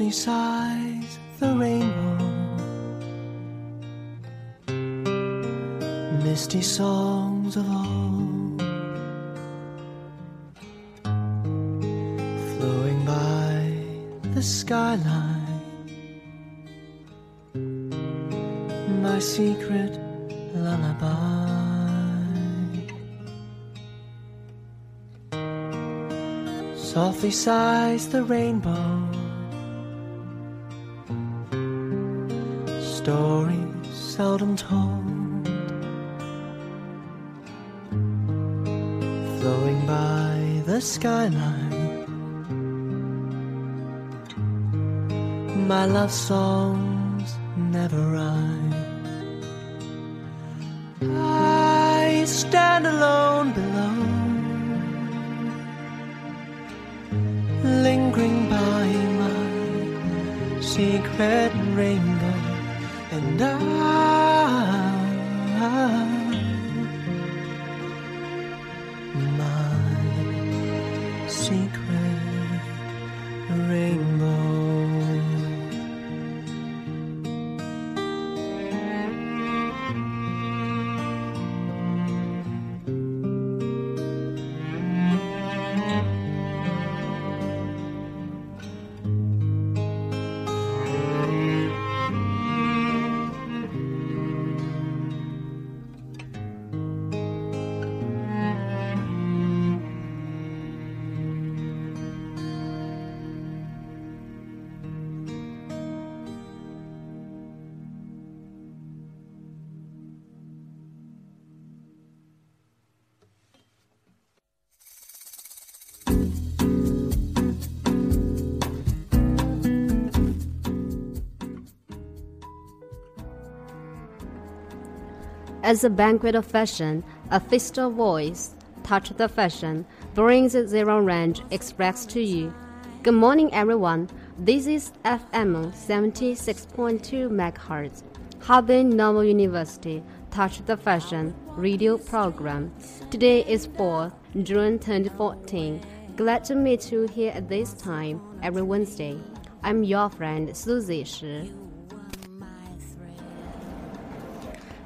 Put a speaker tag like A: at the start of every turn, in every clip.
A: Softly sighs the rainbow. Misty songs of old flowing by the skyline. My secret lullaby. Softly sighs the rainbow. Seldom told, flowing by the skyline. My love songs never rhyme. I stand alone below, lingering by my secret rainbow
B: As a banquet of fashion, a feast of voice, touch the fashion, brings zero range express to you. Good morning, everyone. This is FM 76.2 MHz, Harbin Normal University Touch the Fashion radio program. Today is 4th June 2014. Glad to meet you here at this time every Wednesday. I'm your friend Susie Shi.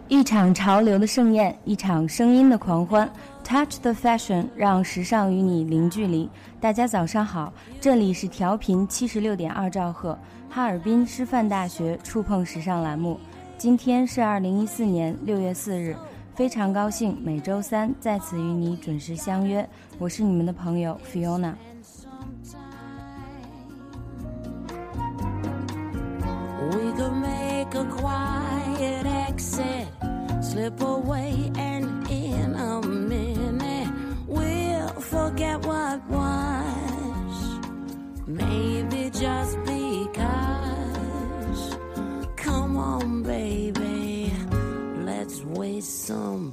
C: 一场潮流的盛宴，一场声音的狂欢。Touch the fashion，让时尚与你零距离。大家早上好，这里是调频七十六点二兆赫，哈尔滨师范大学触碰时尚栏目。今天是二零一四年六月四日，非常高兴每周三在此与你准时相约。我是你们的朋友 Fiona。
D: We could make a quiet exit, slip away, and in a minute we'll forget what was. Maybe just because. Come on, baby, let's waste some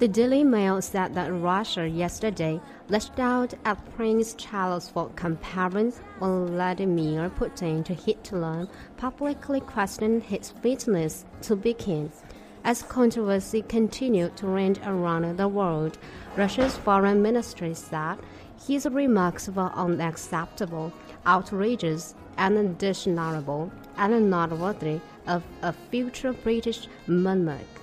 D: The
B: Daily Mail said that Russia yesterday lashed out at Prince Charles for comparing Vladimir Putin to Hitler, publicly questioning his fitness to be king. As controversy continued to rage around the world, Russia's foreign ministry said his remarks were unacceptable, outrageous, and undesirable, and not worthy of a future British monarch.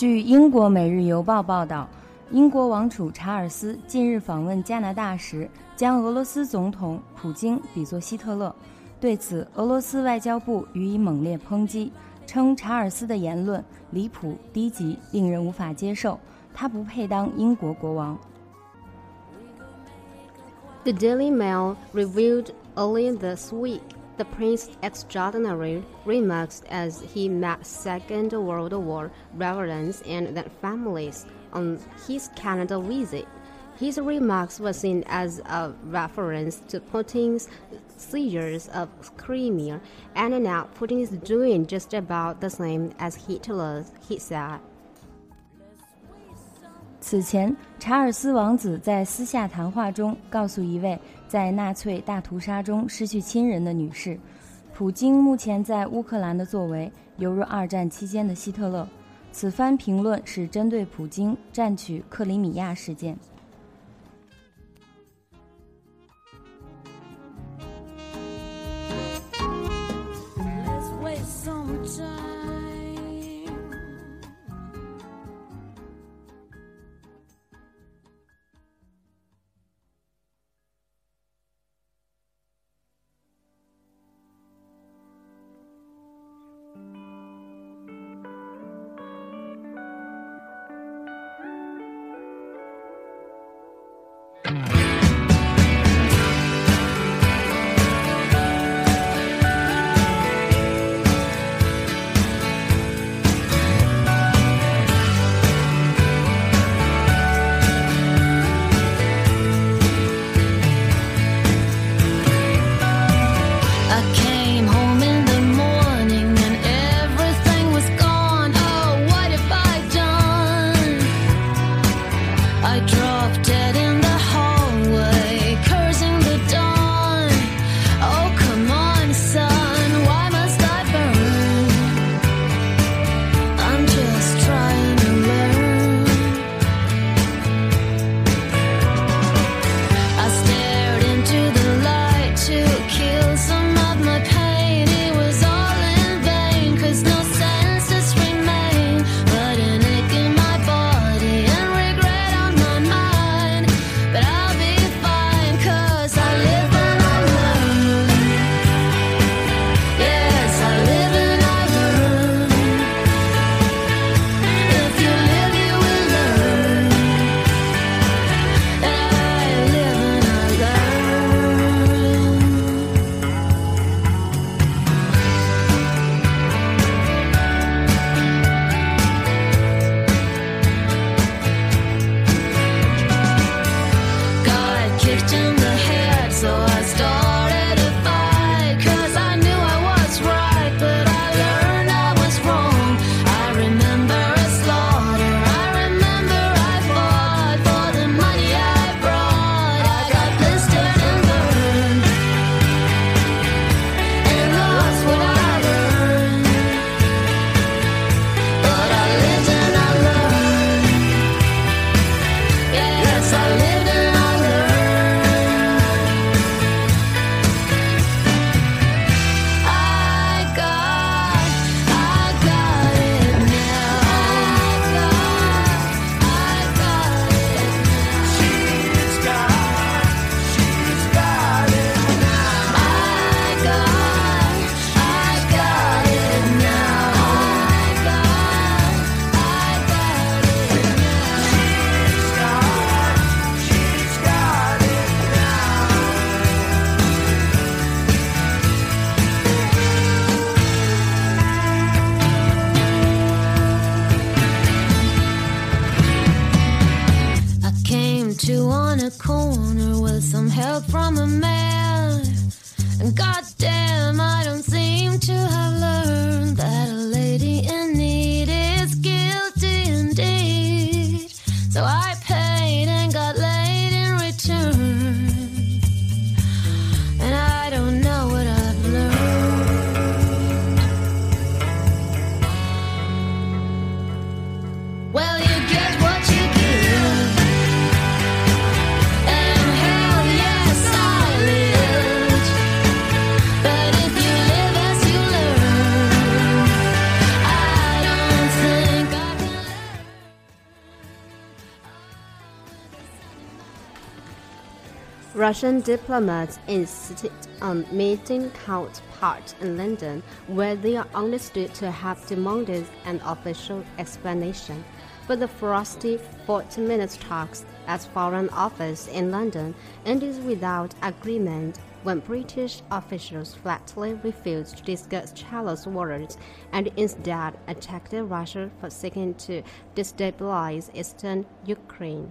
C: 据英国《每日邮报》报道，英国王储查尔斯近日访问加拿大时，将俄罗斯总统普京比作希特勒。对此，俄罗斯外交部予以猛烈抨击，称查尔斯的言论离谱、低级，令人无法接受，他不配当英国国王。
B: The Daily Mail revealed earlier this week the prince's extraordinary remarks as he met Second World War veterans and their families on his Canada visit. His remarks were seen as a reference to Putin's seizures of Crimea, and now Putin is doing just about the same as Hitler's, he said.
C: 此前，查尔斯王子在私下谈话中告诉一位 在纳粹大屠杀中失去亲人的女士，普京目前在乌克兰的作为犹如二战期间的希特勒。此番评论是针对普京占取克里米亚事件。
B: Russian diplomats insisted on meeting counterparts in London, where they are understood to have demanded an official explanation. But the frosty 40 minute talks at Foreign Office in London ended without agreement when British officials flatly refused to discuss Charles' words and instead attacked Russia for seeking to destabilize eastern Ukraine.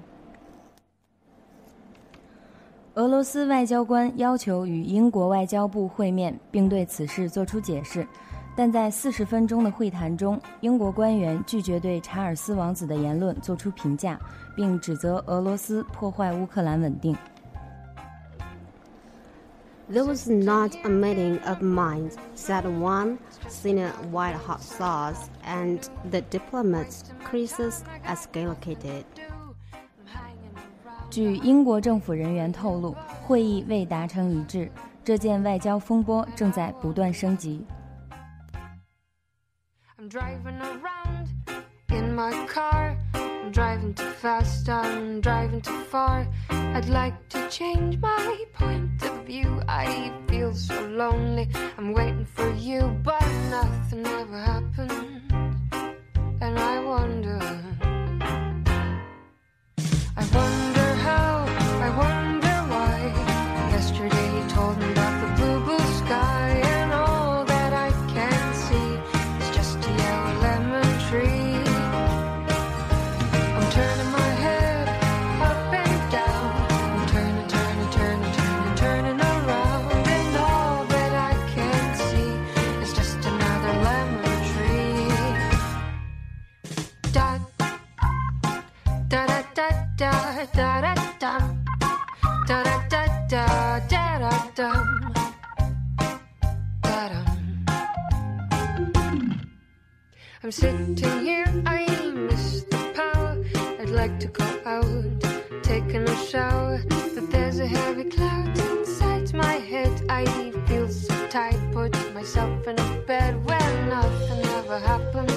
C: 俄罗斯外交官要求与英国外交部会面，并对此事作出解释，但在四十分钟的会谈中，英国官员拒绝对查尔斯王子的言论作出评价，并指责俄罗斯破坏乌克兰稳定。
B: There was not a meeting of minds, said one senior White House source, and the diplomats' crisis escalated.
C: 据英国政府人员透露，会议未达成一致，这件外交风波正在不断升级。
E: I'm sitting here, I miss the power. I'd like to go out, taking a shower, but there's a heavy cloud inside my head. I feel so tight, put myself in a bed where nothing ever happened,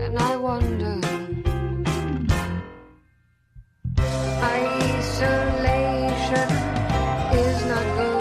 E: and I wonder. Isolation is not good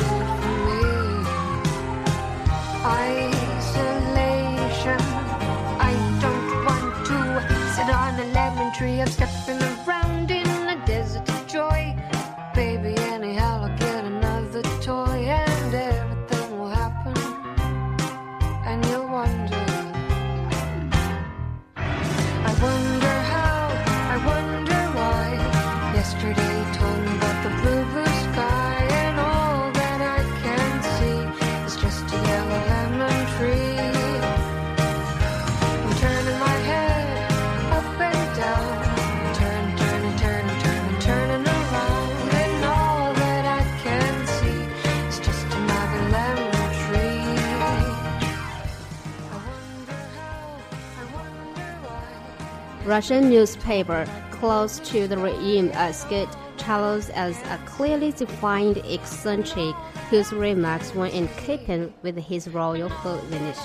B: Russian newspaper close to the regime asked Charles as a clearly defined eccentric whose remarks were in keeping with his royal holiness.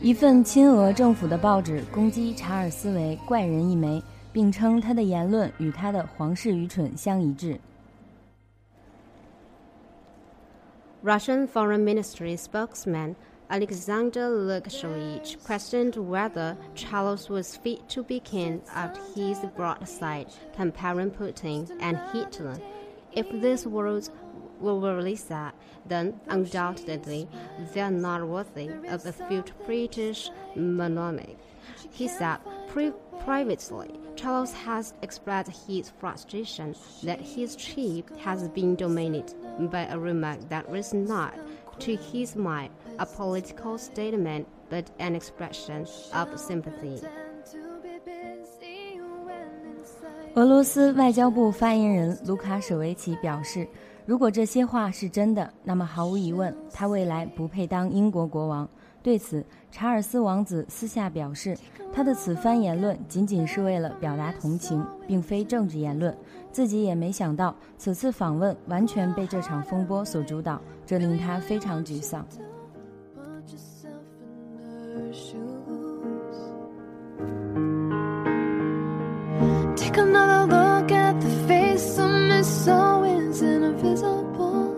C: 一份亲俄政府的报纸攻击查尔斯为怪人一枚，并称他的言论与他的皇室愚蠢相一致。
B: Russian Foreign Ministry spokesman Alexander Lukashevich questioned whether Charles was fit to be king after his broadside comparing Putin and Hitler. If these words were really said, then undoubtedly they are not worthy of a future British monarch. He said Pri- privately, Charles has expressed his frustration that his trip has been dominated by a remark that was not, to his mind, a political statement but an expression of sympathy.
C: 俄罗斯外交部发言人卢卡舍维奇表示，如果这些话是真的，那么毫无疑问，他未来不配当英国国王。对此，查尔斯王子私下表示，他的此番言论仅仅是为了表达同情，并非政治言论。自己也没想到，此次访问完全被这场风波所主导，这令他非常沮丧。
F: Take another look at the face of Miss Owens invisible.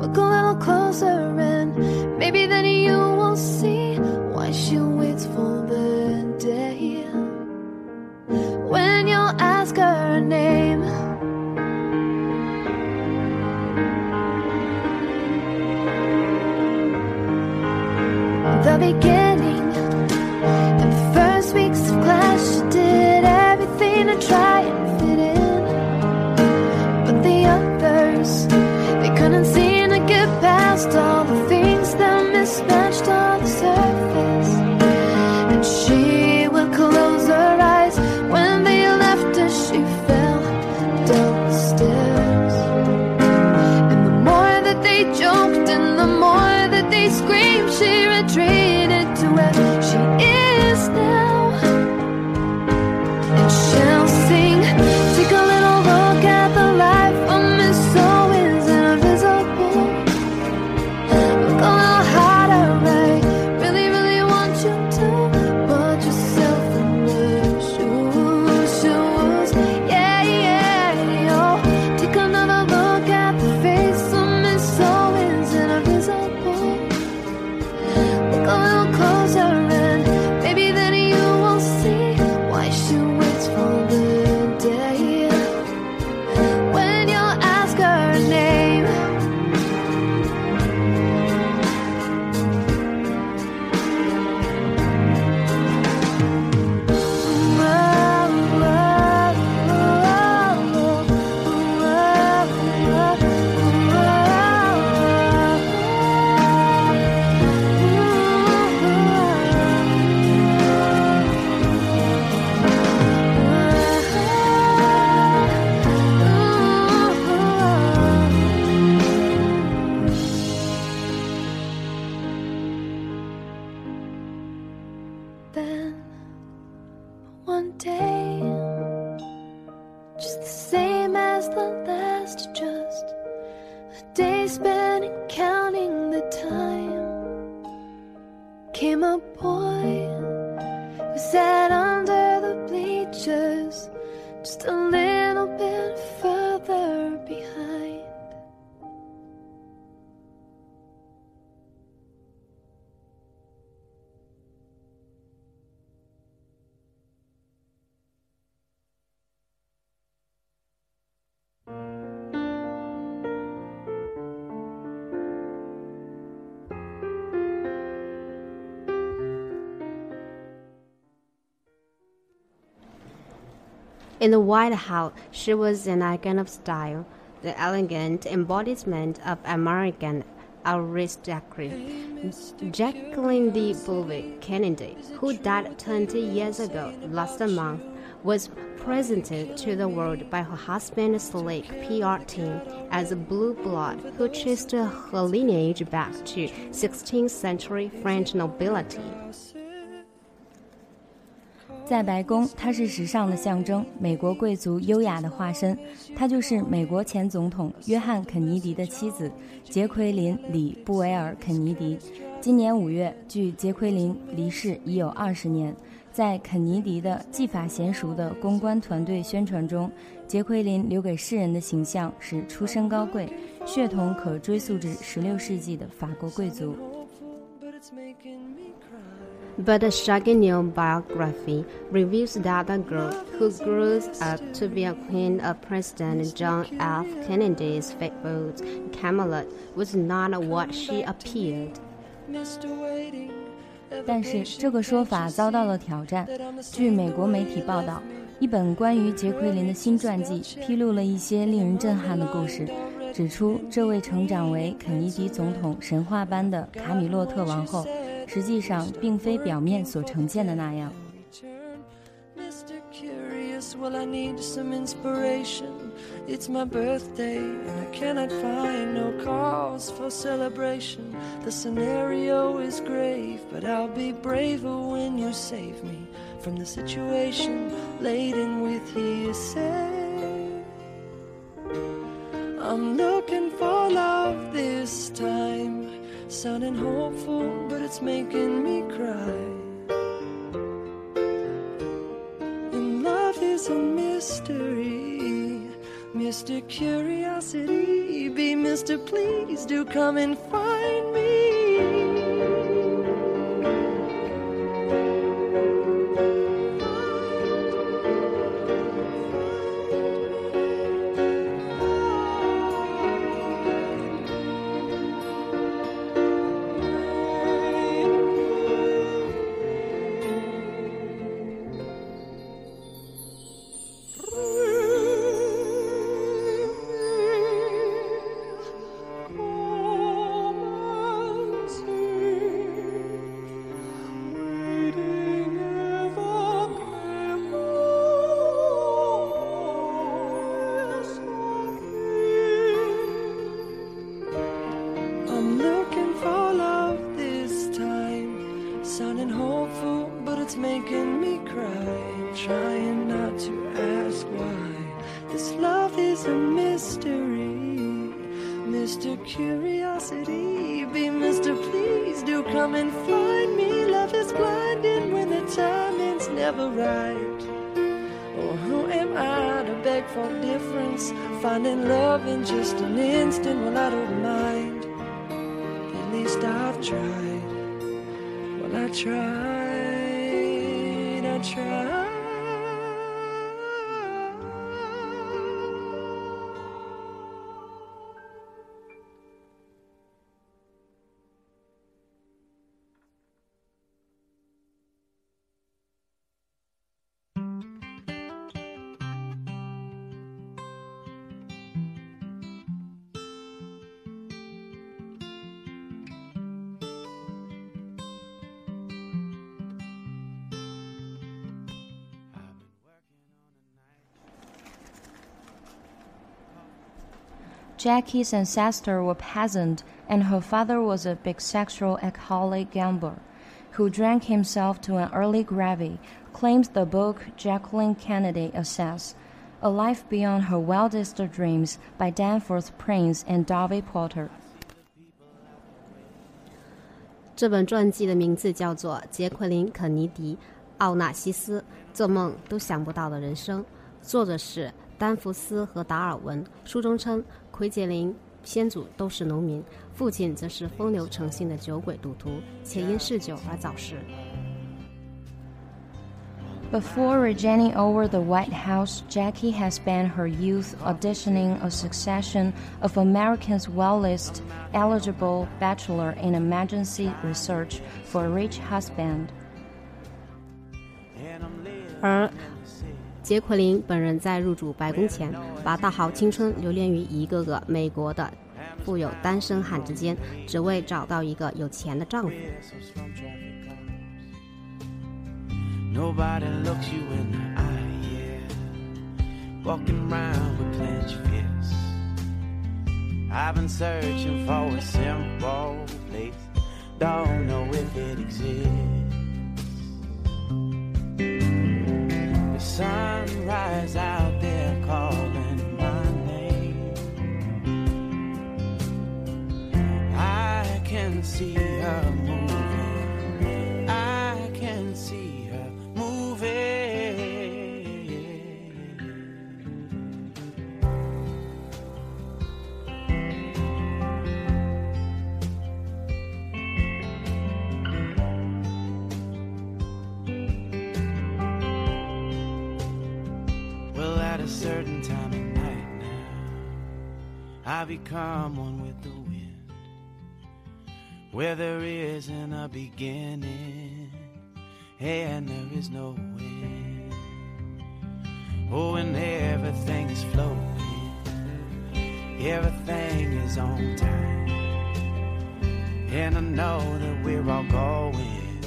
F: Look a little closer and maybe then you will see why she waits for the day when you'll ask her name. Just the same as the
B: In the White House, she was an icon of style, the elegant embodiment of American aristocracy. Jacqueline D. Bouvier Kennedy, who died 20 years ago last month, was presented to the world by her husband's slick PR team as a blue blood who traced her lineage back to 16th century French nobility.
C: 在白宫，她是时尚的象征，美国贵族优雅的化身。她就是美国前总统约翰·肯尼迪的妻子杰奎琳·里布维尔·肯尼迪。今年五月，距杰奎琳离世已有二十年。在肯尼迪的技法娴熟的公关团队宣传中，杰奎琳留给世人的形象是出身高贵，血统可追溯至16世纪的法国贵族。
G: but it's making me cry.
B: But a shocking new biography reveals that the girl who grew up to be a queen of President John F. Kennedy's favorite Camelot was not what she appeared.
G: Mr. Waiting
C: 但是这个说法遭到了挑战。据美国媒体报道，一本关于杰奎琳的新传记披露了一些令人震撼的故事，指出这位成长为肯尼迪总统神话般的卡米洛特王后， 实际上并非表面所呈现的那样。
G: Mr. Curious, well, I need some inspiration. It's my birthday, and I cannot find no cause for celebration. The scenario is grave, but I'll be braver when you save me from the situation laden with hearsay. I'm looking for love this time, sounding hopeful, but it's making me cry. And love is a mystery. Mr. Curiosity, be Mr. Please do come and find me. Mr. Curiosity, be Mr. Please do come and find me. Love is blinding when the timing's never right. Oh, who am I to beg for difference? Finding love in just an instant, well, I don't mind. At least I've tried. Well, I tried, I tried.
C: Jackie's ancestors were peasant, and her father was a big sexual alcoholic gambler who drank himself to an early grave, claims the book Jacqueline Kennedy Onassis, A Life Beyond Her Wildest Dreams by Danforth Prince and Darwin Porter.
B: 这本传记的名字叫做《杰奎琳·肯尼迪·奥纳西斯：做梦都想不到的人生》，作者是丹福斯和达尔文。书中称，奎杰琳先祖都是农民，父亲则是风流成性的酒鬼赌徒，且因嗜酒而早逝。
C: Before reigning over the White House, Jackie had spent her youth auditioning a succession of America's wealthiest eligible bachelor in emergency research for a rich husband.
B: 而 杰奎琳本人在入主白宫前，把大好青春留恋于一个个美国的富有单身汉之间，只为找到一个有钱的丈夫。
H: Nobody looks you in the eye, yeah. Walking around with clenched fists. I've been searching for a simple place. Don't know if it exists. Sunrise out there calling my name. I can see her moving. Become one with the wind. where there isn't a beginning and there is no end. Oh, and everything is flowing, everything is on time, and I know that we're all going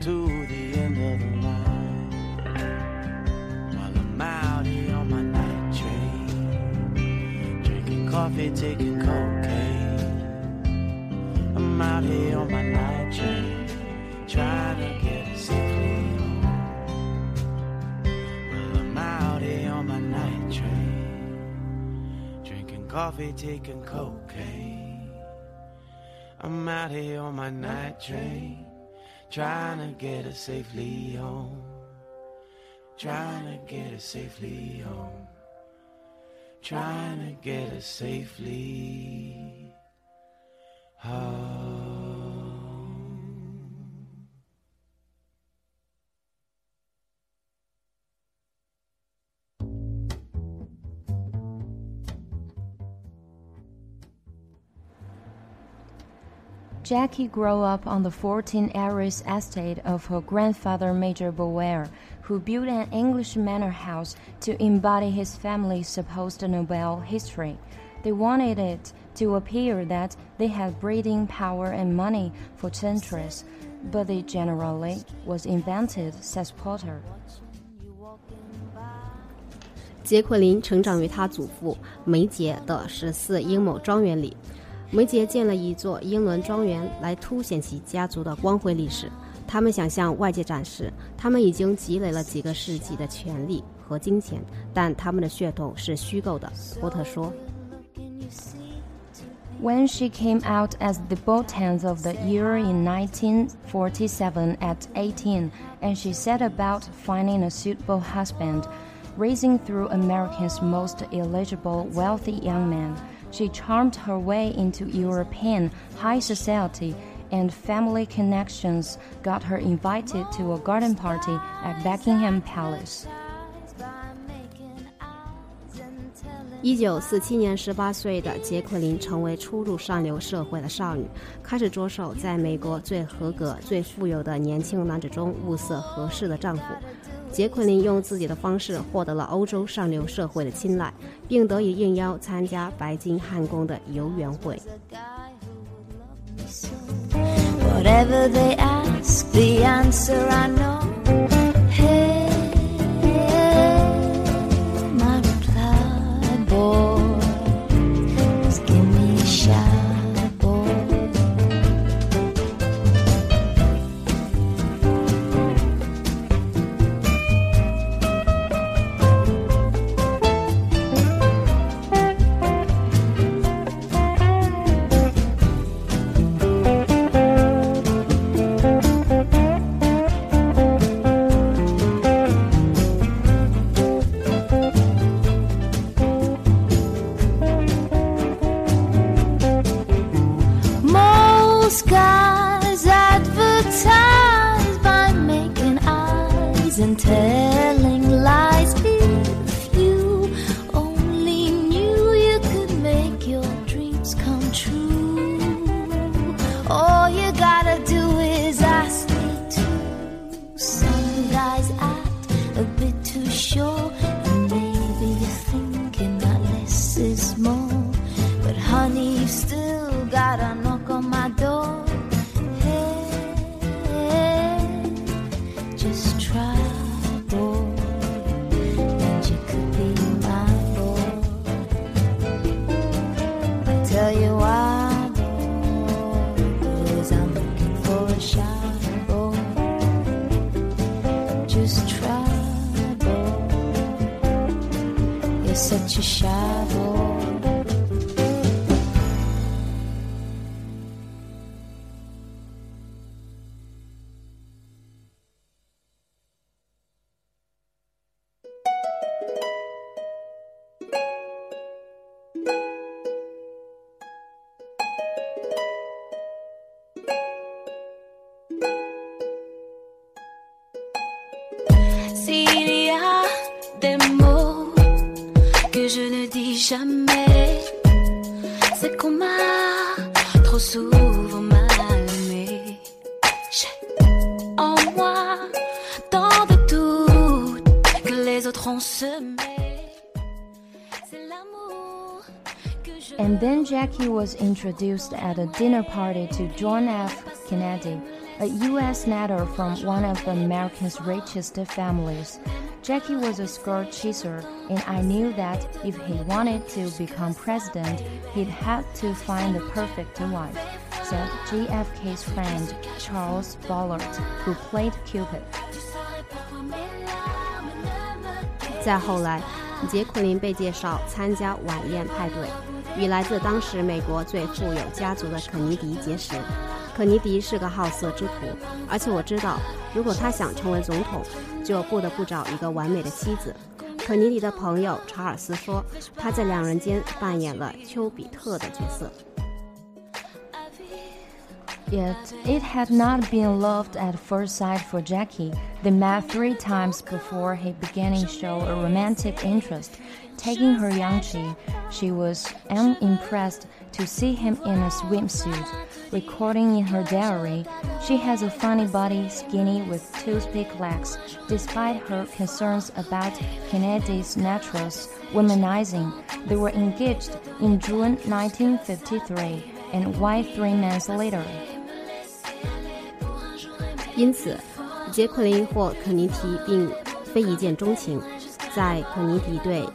H: to the end of the coffee, taking cocaine. I'm out here on my night train, trying to get us safely home. Well, I'm out here on my night train, drinking coffee, taking cocaine. I'm out here on my night train, trying to get us safely home. Trying to get us safely home. Trying to get us safely home.
C: Jackie grew up on the 14 acres estate of her grandfather Major Bouvier, who built an English manor house to embody his family's supposed noble history. They wanted it to appear that they had breeding power and money for centuries, but it generally was invented, says Porter.
B: 杰奎琳成长于他祖父梅杰的十四英亩庄园里。梅杰建了一座英伦庄园来凸显其家族的光辉历史。他们想向外界展示，他们已经积累了几个世纪的权力和金钱，但他们的血统是虚构的。波特说。
C: When she came out as the debutante of the year in 1947 at 18, and she set about finding a suitable husband, raising through America's most eligible wealthy young men she charmed her way into European high society and family connections got her invited to a garden party at Buckingham Palace.
B: 一九四七年，十八岁的杰奎琳成为初入上流社会的少女，开始着手在美国最合格、最富有的年轻男子中物色合适的丈夫。 杰奎琳用自己的方式获得了欧洲上流社会的青睐，并得以应邀参加白金汉宫的游园会。
I: Whatever they ask, the answer I know.
C: Jackie was introduced at a dinner party to John F. Kennedy, a U.S. senator from one of America's richest families. Jackie was a skirt chaser, and I knew that if he wanted to become president, he'd have to find the perfect wife, said JFK's friend Charles Bartlett, who played Cupid.
B: 再后来，杰奎琳被介绍参加晚宴派对。与来自当时美国最富有家族的肯尼迪结识。肯尼迪是个好色之徒，而且我知道，如果他想成为总统，就不得不找一个完美的妻子。肯尼迪的朋友查尔斯说，他在两人间扮演了丘比特的角色。
C: Yet it had not been loved at first sight for Jackie. They met three times before he began to show a romantic interest. Taking her Yangchi, she was unimpressed to see him in a swimsuit. Recording in her diary, she has a funny body, skinny with toothpick legs. Despite her concerns about Kennedy's naturals womanizing, they were engaged in June 1953 and wife three months later.
B: 因此，杰奎琳或肯尼迪并非一见钟情。在肯尼迪对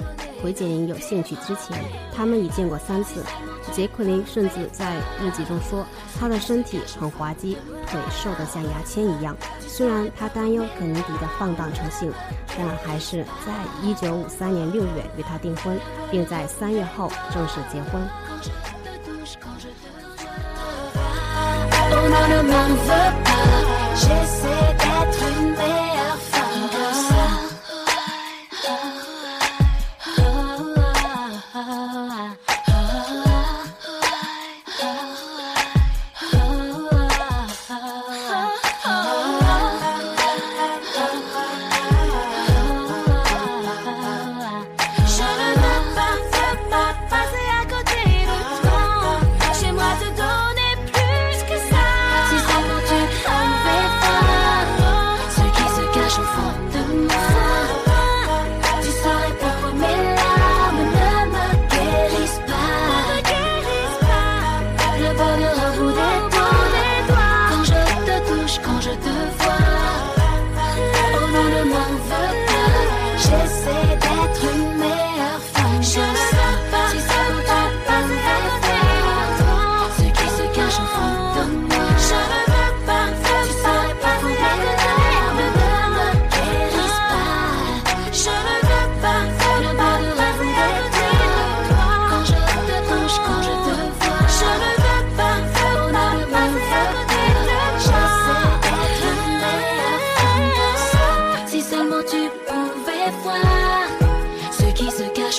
B: 奎杰林有兴趣之前，他们已见过三次。杰奎琳甚至在日记中说，他的身体很滑稽，腿瘦得像牙签一样。虽然他担忧肯尼迪的放荡成性，但还是在1953年6月与他订婚，并在三月后正式结婚。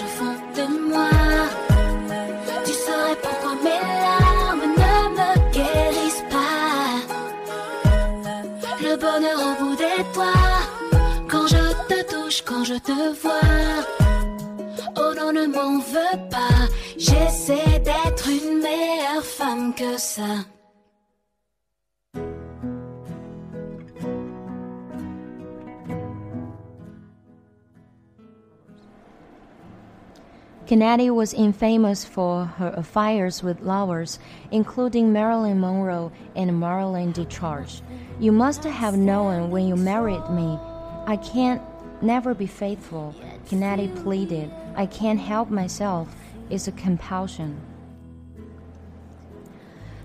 I: Au fond de moi, tu saurais pourquoi mes larmes ne me guérissent pas. Le bonheur au bout des doigts, quand je te touche, quand je te vois. Oh non, ne m'en veux pas, j'essaie d'être une meilleure femme que ça.
C: Kennedy was infamous for her affairs with lovers, including Marilyn Monroe and Marlene Dietrich. You must have known when you married me. I can't never be faithful, Kennedy pleaded. I can't help myself. It's a compulsion.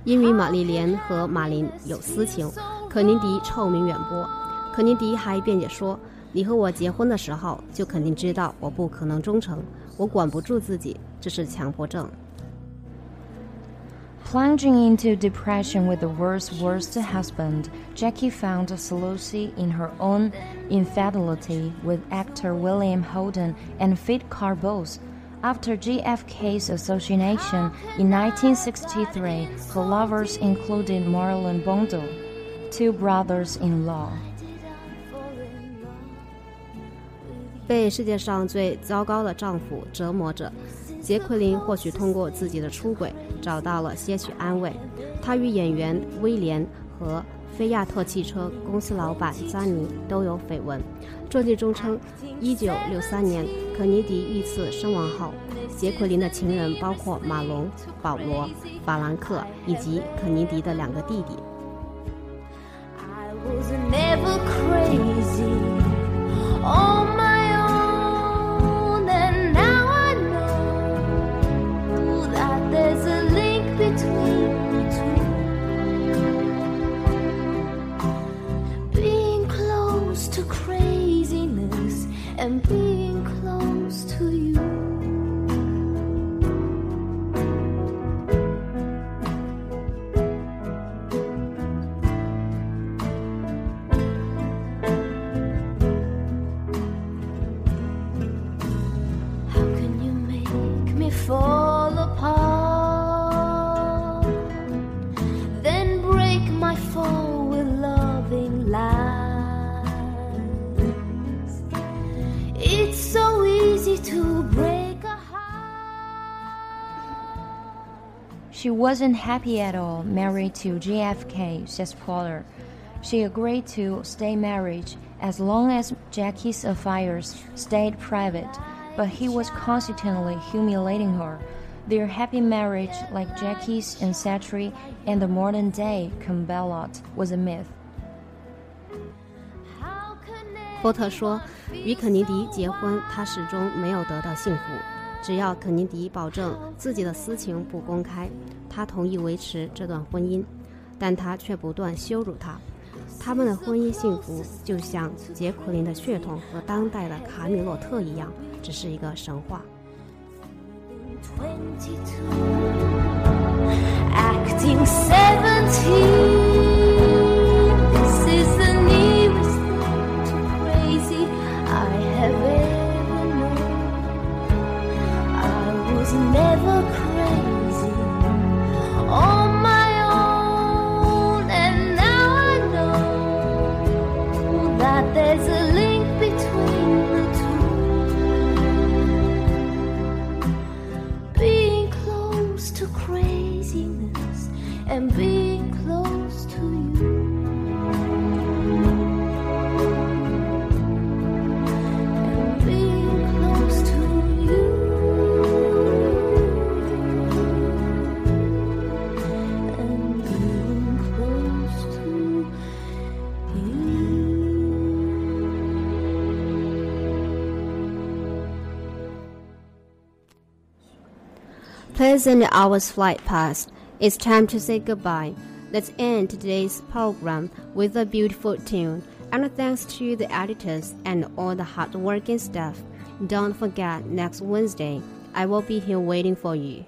B: 因与玛丽莲和马林有私情，肯尼迪臭名远播。肯尼迪还辩解说：“你和我结婚的时候，就肯定知道我不可能忠诚。”我管不住自己，这是强迫症。
C: Plunging into depression with the world's worst husband, Jackie found solace in her own infidelity with actor William Holden and Fiat Carbos. After JFK's assassination in 1963, her lovers included Marlon Brando, two brothers in law.
B: 被世界上最糟糕的丈夫折磨着，杰奎琳或许通过自己的出轨找到了些许安慰。她与演员威廉和菲亚特汽车公司老板詹尼都有绯闻。传记中称，1963年肯尼迪遇刺身亡后，杰奎琳的情人包括马龙、保罗、法兰克以及肯尼迪的两个弟弟。
I: I was never crazy and
C: She wasn't happy at all married to JFK, says Porter. She agreed to stay married as long as Jackie's affairs stayed private, but he was constantly humiliating her. Their happy marriage, like Jackie's and Satri and the modern day Camelot, was a myth.
B: 波特说，与肯尼迪结婚，他始终没有得到幸福。只要肯尼迪保证自己的私情不公开，他同意维持这段婚姻，但他却不断羞辱她。他们的婚姻幸福就像杰奎琳的血统和当代的卡米洛特一样，只是一个神话。
I: acting 17. Never crazy
B: Pleasant hours fly past. It's time to say goodbye. Let's end today's program with a beautiful tune. And thanks to the editors and all the hardworking staff. Don't forget, next Wednesday, I will be here waiting for you.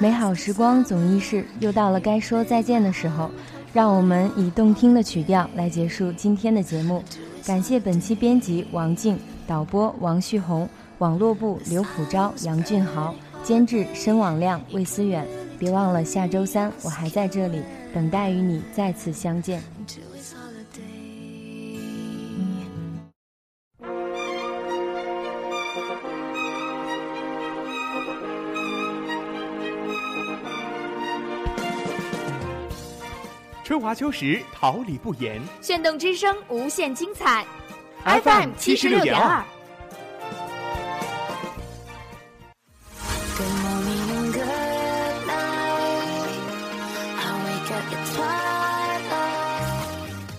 C: 美好时光总易逝，又到了该说再见的时候。让我们以动听的曲调来结束今天的节目。感谢本期编辑王静，导播王旭红，网络部刘普昭、杨俊豪， 监制申网亮、魏思远。别忘了下周三我还在这里，等待与你再次相见。
J: 春华秋实，桃李不言。
K: 炫动之声，无限精彩。
J: FM 七十六点二。